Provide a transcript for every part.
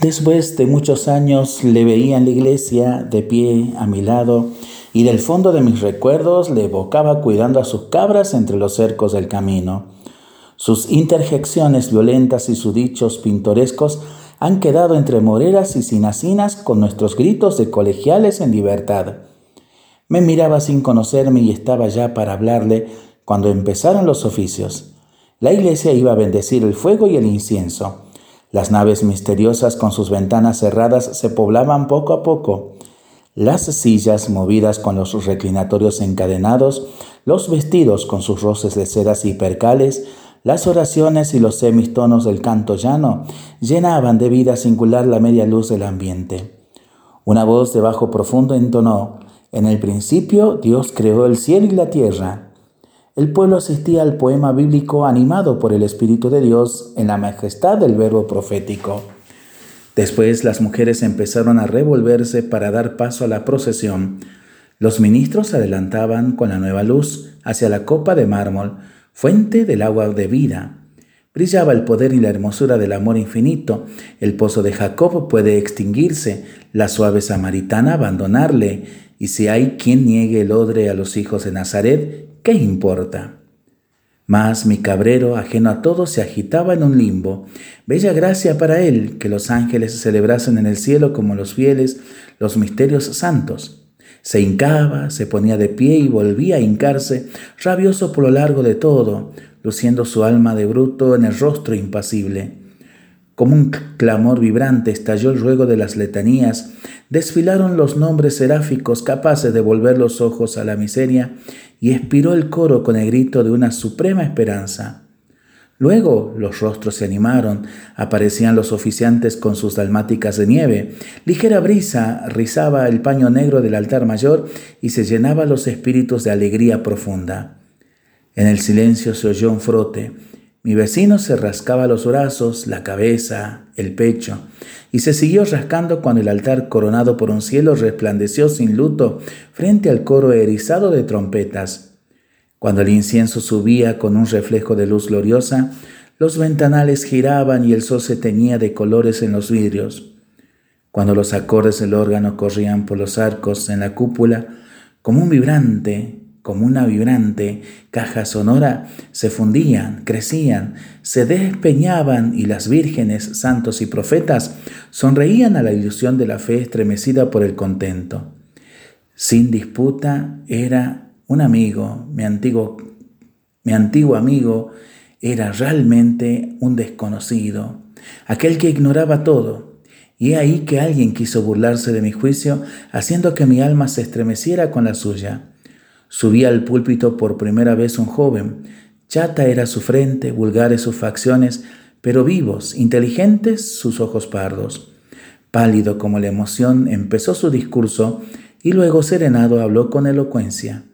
Después de muchos años le veía en la iglesia, de pie a mi lado, y del fondo de mis recuerdos le evocaba cuidando a sus cabras entre los cercos del camino. Sus interjecciones violentas y sus dichos pintorescos han quedado entre moreras y sinacinas con nuestros gritos de colegiales en libertad. Me miraba sin conocerme y estaba ya para hablarle cuando empezaron los oficios. La iglesia iba a bendecir el fuego y el incienso. Las naves misteriosas con sus ventanas cerradas se poblaban poco a poco. Las sillas movidas con los reclinatorios encadenados, los vestidos con sus roces de sedas y percales, las oraciones y los semistonos del canto llano llenaban de vida singular la media luz del ambiente. Una voz de bajo profundo entonó, En el principio Dios creó el cielo y la tierra el pueblo asistía al poema bíblico animado por el Espíritu de Dios en la majestad del verbo profético. Después las mujeres empezaron a revolverse para dar paso a la procesión. Los ministros adelantaban con la nueva luz hacia la copa de mármol, fuente del agua de vida. Brillaba el poder y la hermosura del amor infinito. El pozo de Jacob puede extinguirse, la suave samaritana abandonarle, y si hay quien niegue el odre a los hijos de Nazaret, ¿qué importa? Mas mi cabrero, ajeno a todo, se agitaba en un limbo. Bella gracia para él que los ángeles celebrasen en el cielo como los fieles los misterios santos. Se hincaba, se ponía de pie y volvía a hincarse, rabioso por lo largo de todo, luciendo su alma de bruto en el rostro impasible. Como un clamor vibrante estalló el ruego de las letanías, desfilaron los nombres seráficos capaces de volver los ojos a la miseria y expiró el coro con el grito de una suprema esperanza. Luego los rostros se animaron, aparecían los oficiantes con sus dalmáticas de nieve, ligera brisa rizaba el paño negro del altar mayor y se llenaba los espíritus de alegría profunda. En el silencio se oyó un frote, mi vecino se rascaba los brazos, la cabeza, el pecho, y se siguió rascando cuando el altar coronado por un cielo resplandeció sin luto frente al coro erizado de trompetas. Cuando el incienso subía con un reflejo de luz gloriosa, los ventanales giraban y el sol se teñía de colores en los vidrios. Cuando los acordes del órgano corrían por los arcos en la cúpula, como un vibrante, como una vibrante caja sonora, se fundían, crecían, se despeñaban y las vírgenes, santos y profetas sonreían a la ilusión de la fe estremecida por el contento. Sin disputa era un amigo, mi antiguo, mi antiguo amigo era realmente un desconocido, aquel que ignoraba todo. Y ahí que alguien quiso burlarse de mi juicio, haciendo que mi alma se estremeciera con la suya. Subía al púlpito por primera vez un joven. Chata era su frente, vulgares sus facciones, pero vivos, inteligentes sus ojos pardos. Pálido como la emoción, empezó su discurso y luego serenado habló con elocuencia.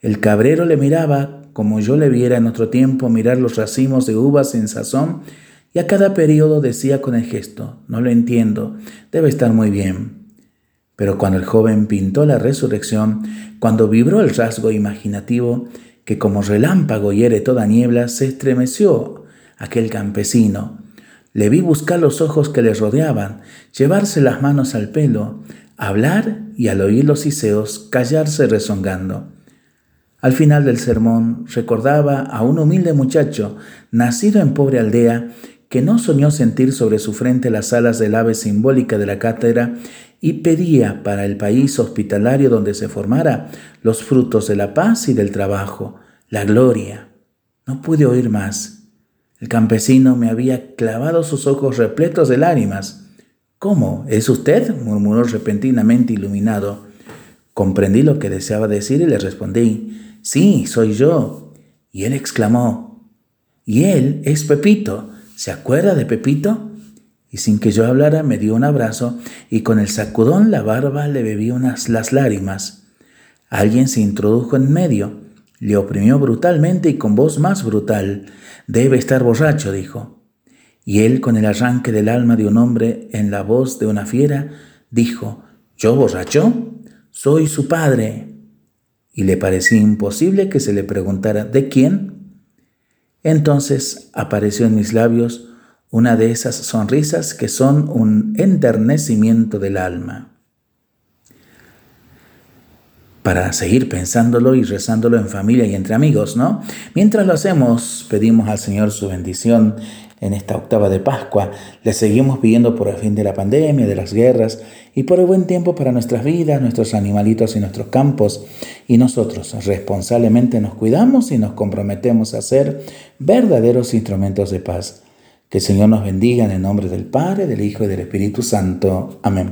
El cabrero le miraba como yo le viera en otro tiempo mirar los racimos de uvas en sazón y a cada periodo decía con el gesto, no lo entiendo, debe estar muy bien. Pero cuando el joven pintó la resurrección, cuando vibró el rasgo imaginativo que como relámpago hiere toda niebla, se estremeció aquel campesino. Le vi buscar los ojos que le rodeaban, llevarse las manos al pelo, hablar y al oír los iseos callarse rezongando. Al final del sermón recordaba a un humilde muchacho, nacido en pobre aldea, que no soñó sentir sobre su frente las alas del ave simbólica de la cátedra y pedía para el país hospitalario donde se formara los frutos de la paz y del trabajo, la gloria. No pude oír más. El campesino me había clavado sus ojos repletos de lágrimas. ¿Cómo? ¿Es usted? murmuró repentinamente iluminado. Comprendí lo que deseaba decir y le respondí, sí, soy yo. Y él exclamó, y él es Pepito. ¿Se acuerda de Pepito? y sin que yo hablara me dio un abrazo y con el sacudón la barba le bebí unas las lágrimas. Alguien se introdujo en medio, le oprimió brutalmente y con voz más brutal. Debe estar borracho, dijo. Y él, con el arranque del alma de un hombre en la voz de una fiera, dijo, ¿Yo borracho? Soy su padre. Y le parecía imposible que se le preguntara, ¿de quién? Entonces apareció en mis labios una de esas sonrisas que son un enternecimiento del alma. Para seguir pensándolo y rezándolo en familia y entre amigos, ¿no? Mientras lo hacemos, pedimos al Señor su bendición en esta octava de Pascua. Le seguimos pidiendo por el fin de la pandemia, de las guerras y por el buen tiempo para nuestras vidas, nuestros animalitos y nuestros campos. Y nosotros responsablemente nos cuidamos y nos comprometemos a ser verdaderos instrumentos de paz. Que el Señor nos bendiga en el nombre del Padre, del Hijo y del Espíritu Santo. Amén.